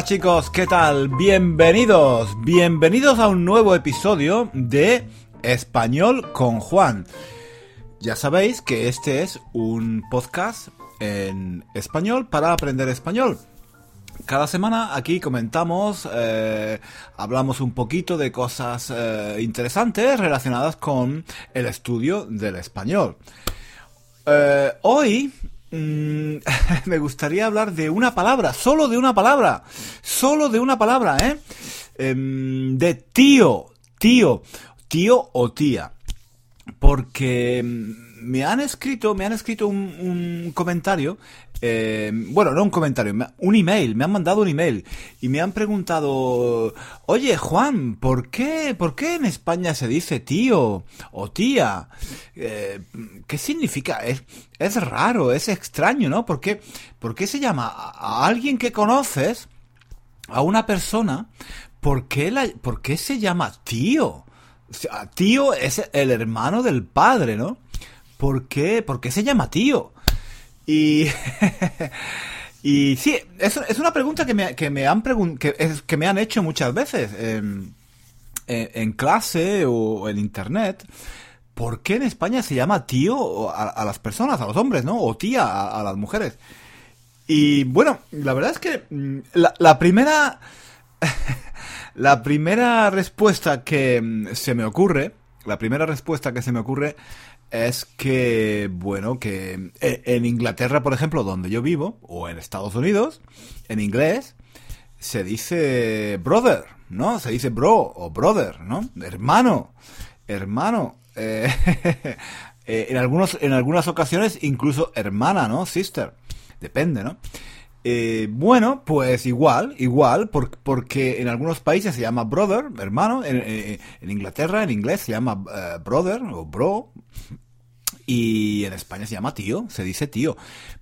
Hola chicos, ¿qué tal? Bienvenidos, bienvenidos a un nuevo episodio de Español con Juan. Ya sabéis que este es un podcast en español para aprender español. Cada semana aquí comentamos, eh, hablamos un poquito de cosas eh, interesantes relacionadas con el estudio del español. Eh, hoy mm, me gustaría hablar de una palabra, solo de una palabra, solo de una palabra, ¿eh? Em, de tío, tío, tío o tía. Porque mm, me han escrito, me han escrito un, comentario, eh, bueno, no un comentario, me- un email, me han mandado un email y me han preguntado, oye Juan, ¿por qué, por qué en España se dice tío o tía? Eh, ¿Qué significa? Es, es raro, es extraño, ¿no? ¿Por qué, por qué se llama a, a alguien que conoces, a una persona, ¿por qué, la, por qué se llama tío? O sea, tío es el hermano del padre, ¿no? ¿Por qué, por qué se llama tío? Y, y sí, es, una pregunta que me, que me han que, que me han hecho muchas veces en, en- en clase o en internet. ¿Por qué en España se llama tío a, las personas, a los hombres, ¿no? O tía a, las mujeres. Y bueno, la verdad es que mm, la, la primera la primera respuesta que mm, se me ocurre, la primera respuesta que se me ocurre es que, bueno, que eh, en Inglaterra, por ejemplo, donde yo vivo, o en Estados Unidos, en inglés, se dice brother, ¿no? Se dice bro o brother, ¿no? Hermano, hermano. Eh, eh, en, algunos, en algunas ocasiones incluso hermana, ¿no? Sister. Depende, ¿no? Eh, bueno, pues igual, igual, por- porque en algunos países se llama brother, hermano, en, en Inglaterra en inglés se llama eh, brother o bro, y en España se llama tío, se dice tío.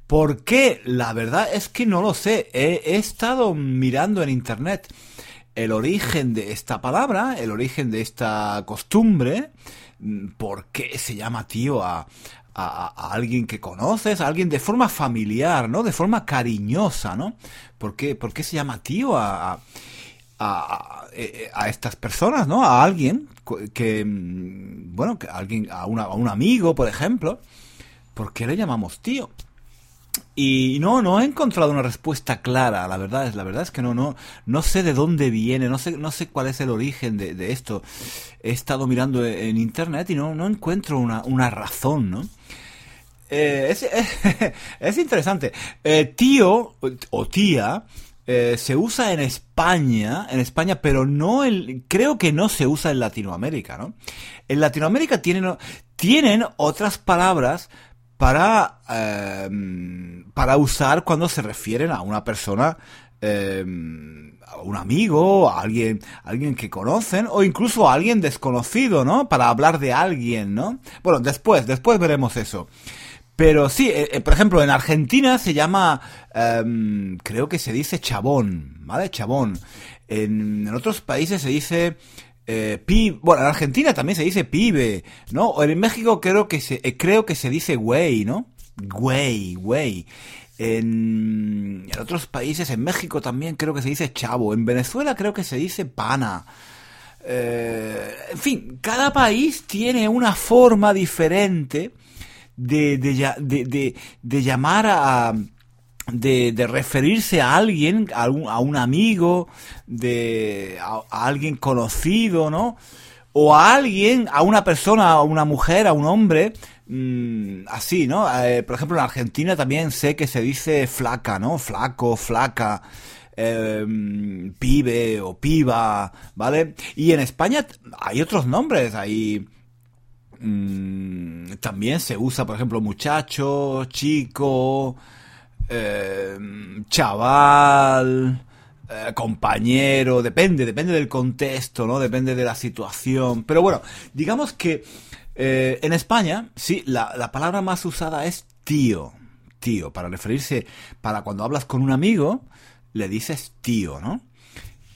¿Por qué? La verdad es que no lo sé. He, he estado mirando en internet el origen de esta palabra, el origen de esta costumbre, mm, por qué se llama tío a, a- alguien que conoces, a alguien de forma familiar, ¿no? De forma cariñosa, ¿no? ¿Por qué, por qué se llama tío a, a, eh, a estas personas, ¿no? A alguien que, mm, bueno, que alguien, a, una- a un amigo, por ejemplo, ¿por qué le llamamos tío? Y no, no he encontrado una respuesta clara, la verdad es, la verdad es que no, no, no sé de dónde viene, no sé, no sé cuál es el origen de, esto. He estado mirando en internet y no, no encuentro una, una razón, ¿no? Eh, es, es interesante. Eh, tío o tía eh, se usa en España, en España, pero no el, creo que no se usa en Latinoamérica, ¿no? En Latinoamérica tienen, tienen otras palabras para, eh, para usar cuando se refieren a una persona, eh, a un amigo, a alguien, a alguien que conocen, o incluso a alguien desconocido, ¿no? Para hablar de alguien, ¿no? Bueno, después, después veremos eso. Pero sí, eh, eh, por ejemplo, en Argentina se llama, em, creo que se dice chabón, ¿vale? Chabón. En otros países se dice eh, pi, bueno, en Argentina también se dice pibe, ¿no? En México creo que se, eh, creo que se dice güey, ¿no? Güey, güey. En, otros países, en México también creo que se dice chavo. En Venezuela creo que se dice pana. Eh, en fin, cada país tiene una forma diferente de, de, de- de llamar a... De, de referirse a alguien, a un, a un amigo, de, a, alguien conocido, ¿no? O a alguien, a una persona, a una mujer, a un hombre, mm, así, ¿no? Eh, por ejemplo, en Argentina también sé que se dice flaca, ¿no? Flaco, flaca eh, pibe o piba, ¿vale? Y en España hay otros nombres, hay... mm, también se usa, por ejemplo, muchacho, chico, eh, chaval, eh, compañero, depende, depende del contexto, ¿no? Depende de la situación. Pero bueno, digamos que eh, en España, sí, la, la palabra más usada es tío. Tío, para referirse, para cuando hablas con un amigo, le dices tío, ¿no?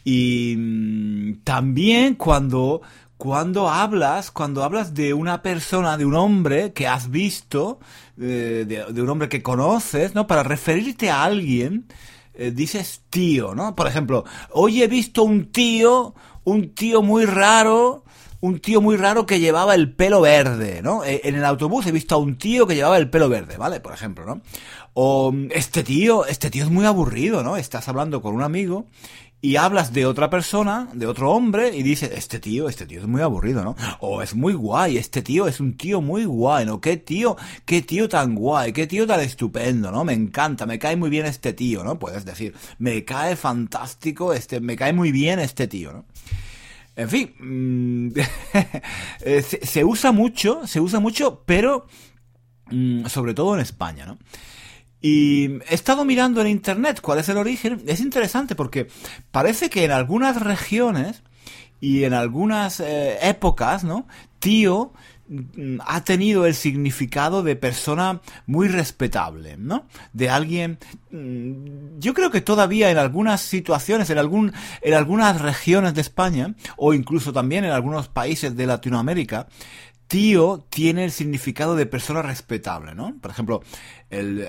Y mm, también cuando, cuando hablas, cuando hablas de una persona, de un hombre que has visto, eh, de, de un hombre que conoces, ¿no? Para referirte a alguien, eh, dices tío, ¿no? Por ejemplo, hoy he visto un tío, un tío muy raro, un tío muy raro que llevaba el pelo verde, ¿no? Eh, en el autobús he visto a un tío que llevaba el pelo verde, ¿vale? Por ejemplo, ¿no? O este tío, este tío es muy aburrido, ¿no? Estás hablando con un amigo y hablas de otra persona, de otro hombre, y dices, este tío, este tío es muy aburrido, ¿no? O es muy guay, este tío es un tío muy guay, ¿no? Qué tío, qué tío tan guay, qué tío tan estupendo, ¿no? Me encanta, me cae muy bien este tío, ¿no? Puedes decir, me cae fantástico, este, me cae muy bien este tío, ¿no? En fin, mm, eh, se, usa mucho, se usa mucho, pero mm, sobre todo en España, ¿no? Y he estado mirando en internet cuál es el origen. Es interesante porque parece que en algunas regiones y en algunas eh, épocas, ¿no? Tío mm, ha tenido el significado de persona muy respetable, ¿no? De alguien mm, yo creo que todavía en algunas situaciones, en algún en algunas regiones de España o incluso también en algunos países de Latinoamérica, tío tiene el significado de persona respetable, ¿no? Por ejemplo, el, eh,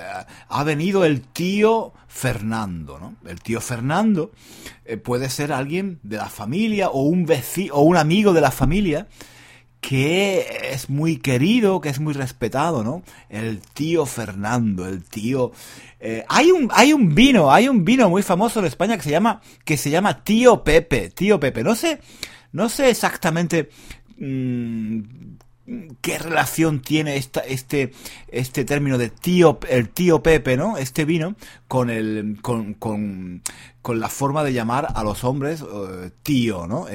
ha venido el tío Fernando, ¿no? El tío Fernando eh, puede ser alguien de la familia o un vecino o un amigo de la familia que es muy querido, que es muy respetado, ¿no? El tío Fernando, el tío. Eh, hay un hay un vino, hay un vino muy famoso en España que se llama que se llama Tío Pepe, Tío Pepe. No sé no sé exactamente mm, qué relación tiene esta, este, este término de tío, el tío Pepe, ¿no? Este vino con el, con, con, con la forma de llamar a los hombres eh, tío, ¿no?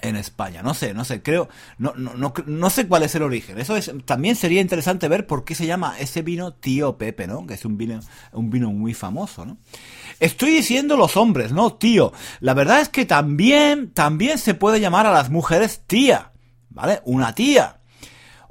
en España. No sé, no sé, creo, no, no, no, sé cuál es el origen. Eso es, también sería interesante ver por qué se llama ese vino tío Pepe, ¿no? Que es un vino, un vino muy famoso, ¿no? Estoy diciendo los hombres, ¿no? Tío. La verdad es que también, también se puede llamar a las mujeres tía. ¿Vale? Una tía.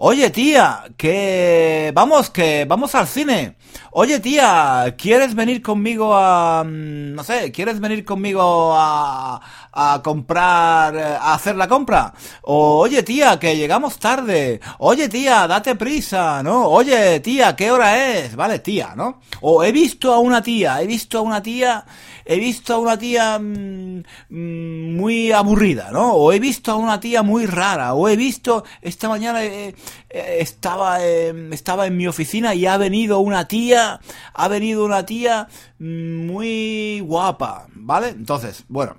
Oye, tía, que vamos, que vamos al cine. Oye, tía, ¿quieres venir conmigo a, mm, no sé, ¿quieres venir conmigo a, a comprar, eh, a hacer la compra? O, oye, tía, que llegamos tarde. Oye, tía, date prisa, ¿no? Oye, tía, ¿qué hora es? Vale, tía, ¿no? O he visto a una tía, he visto a una tía he visto a una tía mm, mm, muy aburrida, ¿no? O he visto a una tía muy rara, o he visto, esta mañana eh, eh, estaba, em, estaba en mi oficina y ha venido una tía, ha venido una tía mm, muy guapa, ¿vale? Entonces, bueno,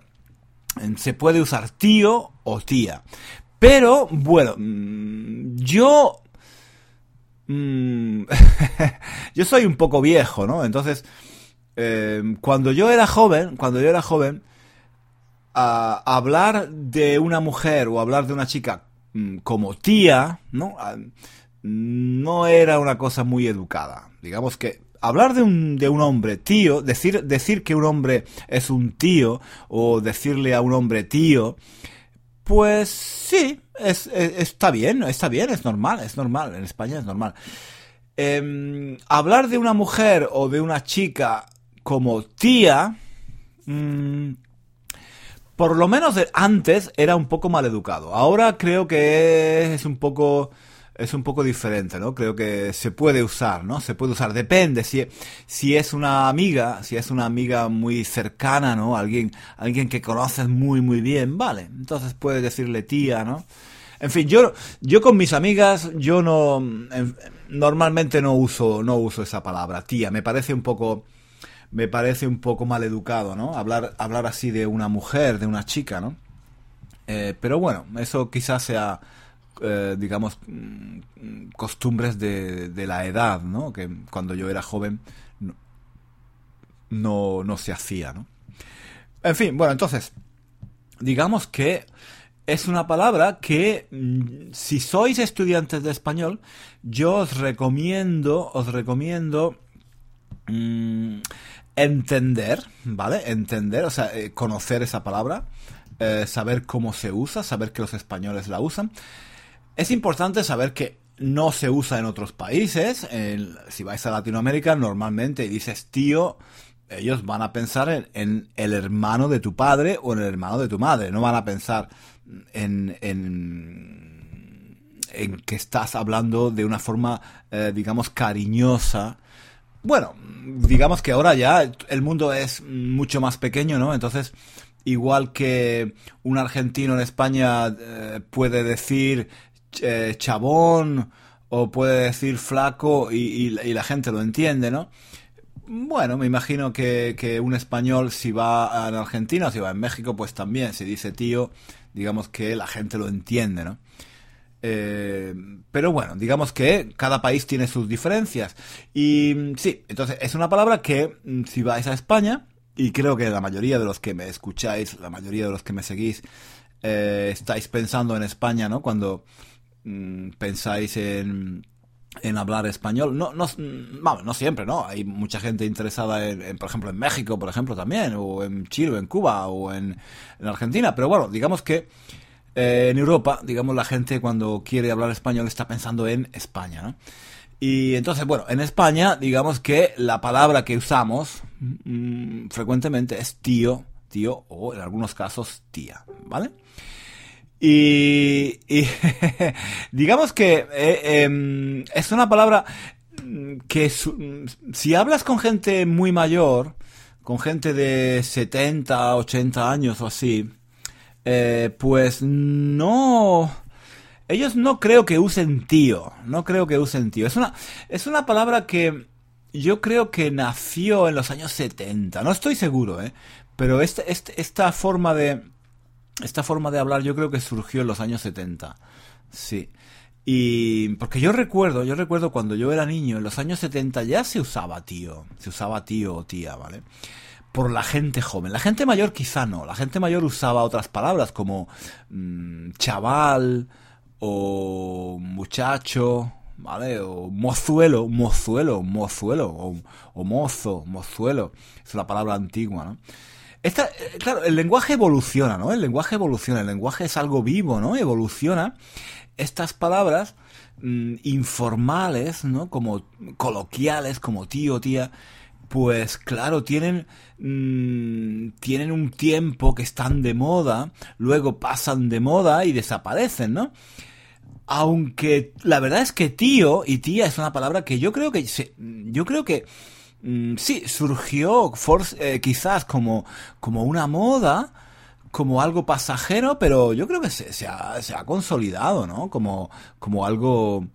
se puede usar tío o tía. Pero, bueno, yo... yo soy un poco viejo, ¿no? Entonces, Em, cuando yo era joven, cuando yo era joven, hablar de una mujer o hablar de una chica mm, como tía, ¿no? no era una cosa muy educada. Digamos que hablar de un, de un hombre tío, decir, decir que un hombre es un tío o decirle a un hombre tío, pues sí, es, está bien, está bien, es normal, es normal, en España es normal. Em, hablar de una mujer o de una chica como tía, mm, por lo menos antes era un poco mal educado. Ahora creo que es un poco es un poco diferente, ¿no? Creo que se puede usar, ¿no? Se puede usar. Depende si, si es una amiga, si es una amiga muy cercana, ¿no? Alguien, alguien que conoces muy, muy bien, vale. Entonces puedes decirle tía, ¿no? En fin, yo, yo con mis amigas, yo no, normalmente no uso, no uso esa palabra, tía. Me parece un poco, me parece un poco mal educado, ¿no? Hablar, hablar así de una mujer, de una chica, ¿no? Eh, pero bueno, eso quizás sea, eh, digamos, mm, costumbres de, la edad, ¿no? Que cuando yo era joven no, no se hacía, ¿no? En fin, bueno, entonces, digamos que es una palabra que mm, si sois estudiantes de español, yo os recomiendo, os recomiendo mmm, entender, ¿vale? Entender, o sea, eh, conocer esa palabra, eh, saber cómo se usa, saber que los españoles la usan. Es importante saber que no se usa en otros países. si vais a Latinoamérica, normalmente dices tío, ellos van a pensar en, el hermano de tu padre o en el hermano de tu madre. No van a pensar en, en, en que estás hablando de una forma, eh, digamos, cariñosa bueno, digamos que ahora ya el mundo es mucho más pequeño, ¿no? Entonces, igual que un argentino en España eh, puede decir eh, chabón o puede decir flaco y, la gente lo entiende, ¿no? Bueno, me imagino que, que, un español si va en Argentina o si va en México, pues también, si dice tío, digamos que la gente lo entiende, ¿no? Eh, pero bueno, digamos que cada país tiene sus diferencias. Y sí, entonces es una palabra que mm, si vais a España, y creo que la mayoría de los que me escucháis, la mayoría de los que me seguís, eh, estáis pensando en España, ¿no? Cuando mm, pensáis en, en hablar español. No, no, no siempre, ¿no? Hay mucha gente interesada en, por ejemplo, en México, por ejemplo, también, o en Chile, o en Cuba, o en, en Argentina. Pero bueno, digamos que eh, en Europa, digamos, la gente cuando quiere hablar español está pensando en España, ¿no? Y entonces, bueno, en España, digamos que la palabra que usamos mm, frecuentemente es tío, tío, o en algunos casos tía, ¿vale? Y, digamos que eh, em, es una palabra que si hablas con gente muy mayor, con gente de 70, 80 años o así, eh, pues no... Ellos no creo que usen tío, no creo que usen tío. Es una, es una palabra que yo creo que nació en los años 70, no estoy seguro, ¿eh? Pero este, este, esta forma de... Esta forma de hablar yo creo que surgió en los años 70. Sí. Y porque yo recuerdo, yo recuerdo cuando yo era niño, en los años 70 ya se usaba tío, se usaba tío o tía, ¿vale? por la gente joven. La gente mayor quizá no. La gente mayor usaba otras palabras como mm, chaval o muchacho, ¿vale? O mozuelo, mozuelo, mozuelo, o, mozo, mozuelo. Es una palabra antigua, ¿no? Esta, eh, claro, el lenguaje evoluciona, ¿no? El lenguaje evoluciona, el lenguaje es algo vivo, ¿no? Evoluciona. Estas palabras mm, informales, ¿no? Como coloquiales, como tío, tía, pues claro, tienen, mm, tienen un tiempo que están de moda, luego pasan de moda y desaparecen, ¿no? Aunque la verdad es que tío y tía es una palabra que yo creo que yo creo que mm, sí surgió eh, quizás como como una moda, como algo pasajero, pero yo creo que se, se, ha, se ha consolidado, ¿no? Como como algo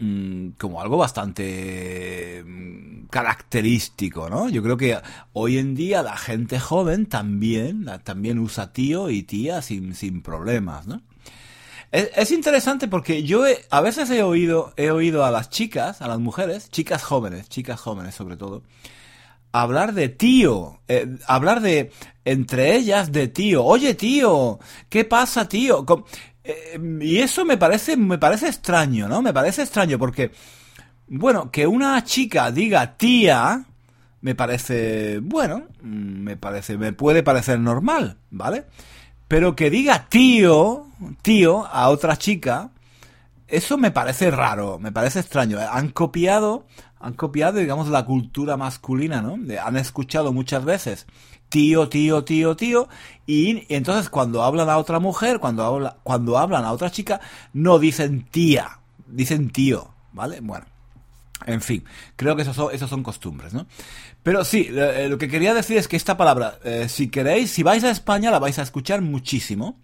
Mm, como algo bastante mm, característico, ¿no? Yo creo que hoy en día la gente joven también, también usa tío y tía sin, sin problemas, ¿no? Es, interesante porque yo a veces he oído, he oído a las chicas, a las mujeres, chicas jóvenes, chicas jóvenes sobre todo, hablar de tío, eh, hablar de, entre ellas de tío, oye tío, ¿qué pasa tío? Eh, y eso me parece, me parece extraño, ¿no? Me parece extraño porque, bueno, que una chica diga tía, me parece, bueno, me parece, me puede parecer normal, ¿vale? Pero que diga tío, tío a otra chica, eso me parece raro, me parece extraño. Han copiado, han copiado, digamos, la cultura masculina, ¿no? Han escuchado muchas veces tío, tío, tío, tío, y, entonces cuando hablan a otra mujer, cuando, habla, cuando hablan a otra chica, no dicen tía, dicen tío, ¿vale? Bueno. En fin, creo que esos son, esos son costumbres, ¿no? Pero sí, eh, lo que quería decir es que esta palabra, eh, si queréis, si vais a España, la vais a escuchar muchísimo.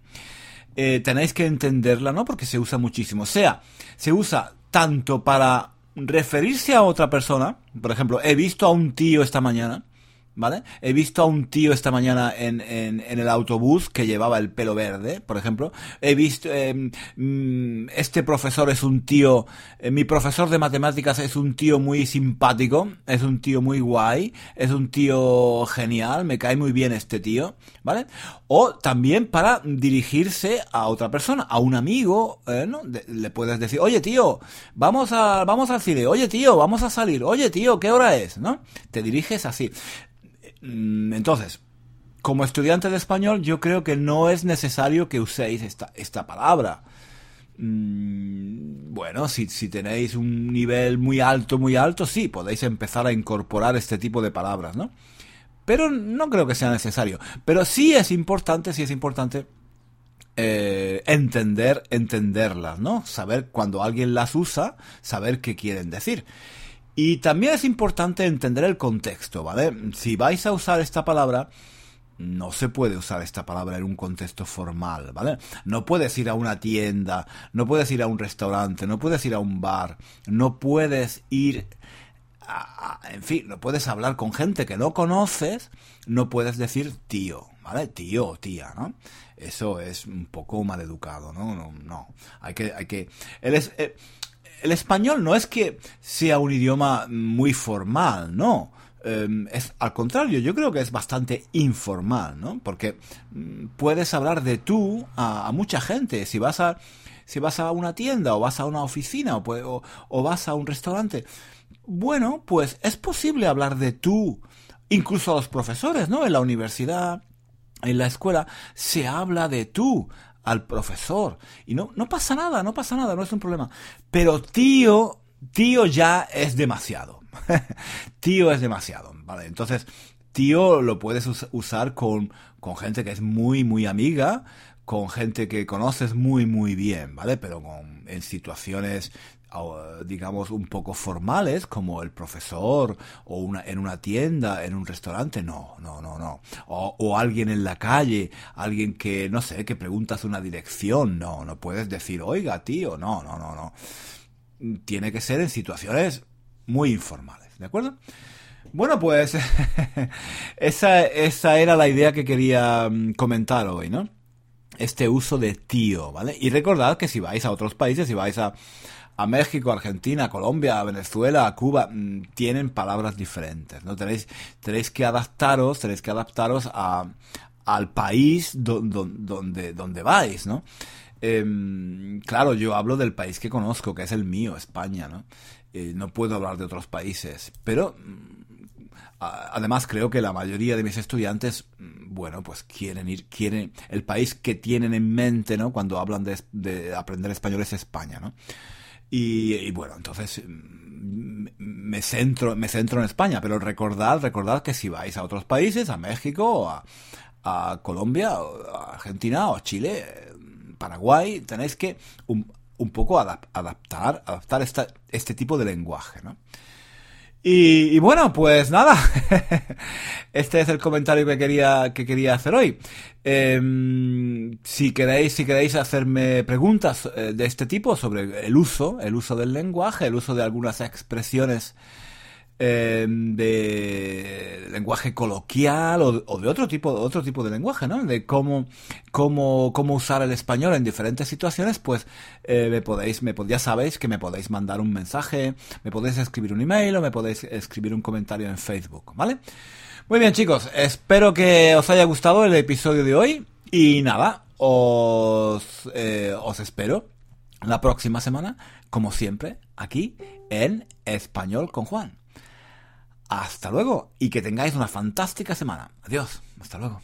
Eh, tenéis que entenderla, ¿no? Porque se usa muchísimo. O sea, se usa tanto para referirse a otra persona. Por ejemplo, he visto a un tío esta mañana. ¿Vale? He visto a un tío esta mañana en, en, el autobús que llevaba el pelo verde, por ejemplo. He visto, eh, mm, este profesor es un tío, eh, mi profesor de matemáticas es un tío muy simpático, es un tío muy guay, es un tío genial, me cae muy bien este tío, ¿vale? O también para dirigirse a otra persona, a un amigo, eh, ¿no? le puedes decir, oye tío, vamos a, vamos al cine, oye tío, vamos a salir, oye tío, ¿qué hora es? ¿No? Te diriges así. Mm, entonces, como estudiante de español, yo creo que no es necesario que uséis esta, esta palabra. Mm, bueno, si, si, tenéis un nivel muy alto, muy alto, sí, podéis empezar a incorporar este tipo de palabras, ¿no? Pero no creo que sea necesario. Pero sí es importante, sí es importante eh, entender, entenderlas, ¿no? Saber cuando alguien las usa, saber qué quieren decir. Y también es importante entender el contexto, ¿vale? Si vais a usar esta palabra, no se puede usar esta palabra en un contexto formal, ¿vale? No puedes ir a una tienda, no puedes ir a un restaurante, no puedes ir a un bar, no puedes ir en fin, no puedes hablar con gente que no conoces, no puedes decir tío, ¿vale? Tío o tía, ¿no? Eso es un poco maleducado, ¿no? No, no. Hay que, hay que, eh, el español no es que sea un idioma muy formal, no Em, es al contrario, yo creo que es bastante informal, ¿no? Porque mm, puedes hablar de tú a, mucha gente. Si vas a, si vas a una tienda o vas a una oficina o, o, vas a un restaurante, bueno, pues es posible hablar de tú, incluso a los profesores, ¿no? En la universidad, en la escuela, se habla de tú al profesor. Y no, no pasa nada, no pasa nada, no es un problema. Pero tío, tío ya es demasiado. tío es demasiado, ¿vale? Entonces, tío lo puedes usar con, con gente que es muy, muy amiga, con gente que conoces muy, muy bien, ¿vale? Pero con, en situaciones digamos un poco formales como el profesor o una, en una tienda, en un restaurante, no, no, no, no. O, alguien en la calle, alguien que, no sé, que preguntas una dirección, no, no puedes decir, oiga, tío, no, no, no, no. Tiene que ser en situaciones muy informales, ¿de acuerdo? Bueno, pues esa, esa era la idea que quería mm, comentar hoy, ¿no? Este uso de tío, ¿vale? Y recordad que si vais a otros países, si vais a, a México, Argentina, Colombia, Venezuela, Cuba, mm, tienen palabras diferentes, ¿no? Tenéis, tenéis que adaptaros, tenéis que adaptaros a, al país donde, donde vais, ¿no? Em, claro, yo hablo del país que conozco, que es el mío, España, ¿no? Eh, no puedo hablar de otros países, pero mm, además creo que la mayoría de mis estudiantes, mm, bueno, pues quieren ir, quieren, el país que tienen en mente, ¿no? Cuando hablan de, aprender español es España, ¿no? Y, bueno, entonces mm, me centro, me centro en España, pero recordad, recordad que si vais a otros países, a México, a, a Colombia, a Argentina o a Chile, Paraguay, tenéis que un poco adaptar, adaptar esta, este tipo de lenguaje, ¿no? Y, bueno, pues nada, este es el comentario que quería, que quería hacer hoy. Em, si queréis, si queréis hacerme preguntas eh, de este tipo sobre el uso, el uso del lenguaje, el uso de algunas expresiones Em, de lenguaje coloquial o, de otro tipo, otro tipo de lenguaje, ¿no? De cómo, cómo, cómo usar el español en diferentes situaciones, pues eh, me podéis, me, ya sabéis que me podéis mandar un mensaje, me podéis escribir un email o me podéis escribir un comentario en Facebook, ¿vale? Muy bien chicos, espero que os haya gustado el episodio de hoy y nada, os, eh, os espero la próxima semana, como siempre, aquí en Español con Juan. Hasta luego y que tengáis una fantástica semana. Adiós. Hasta luego.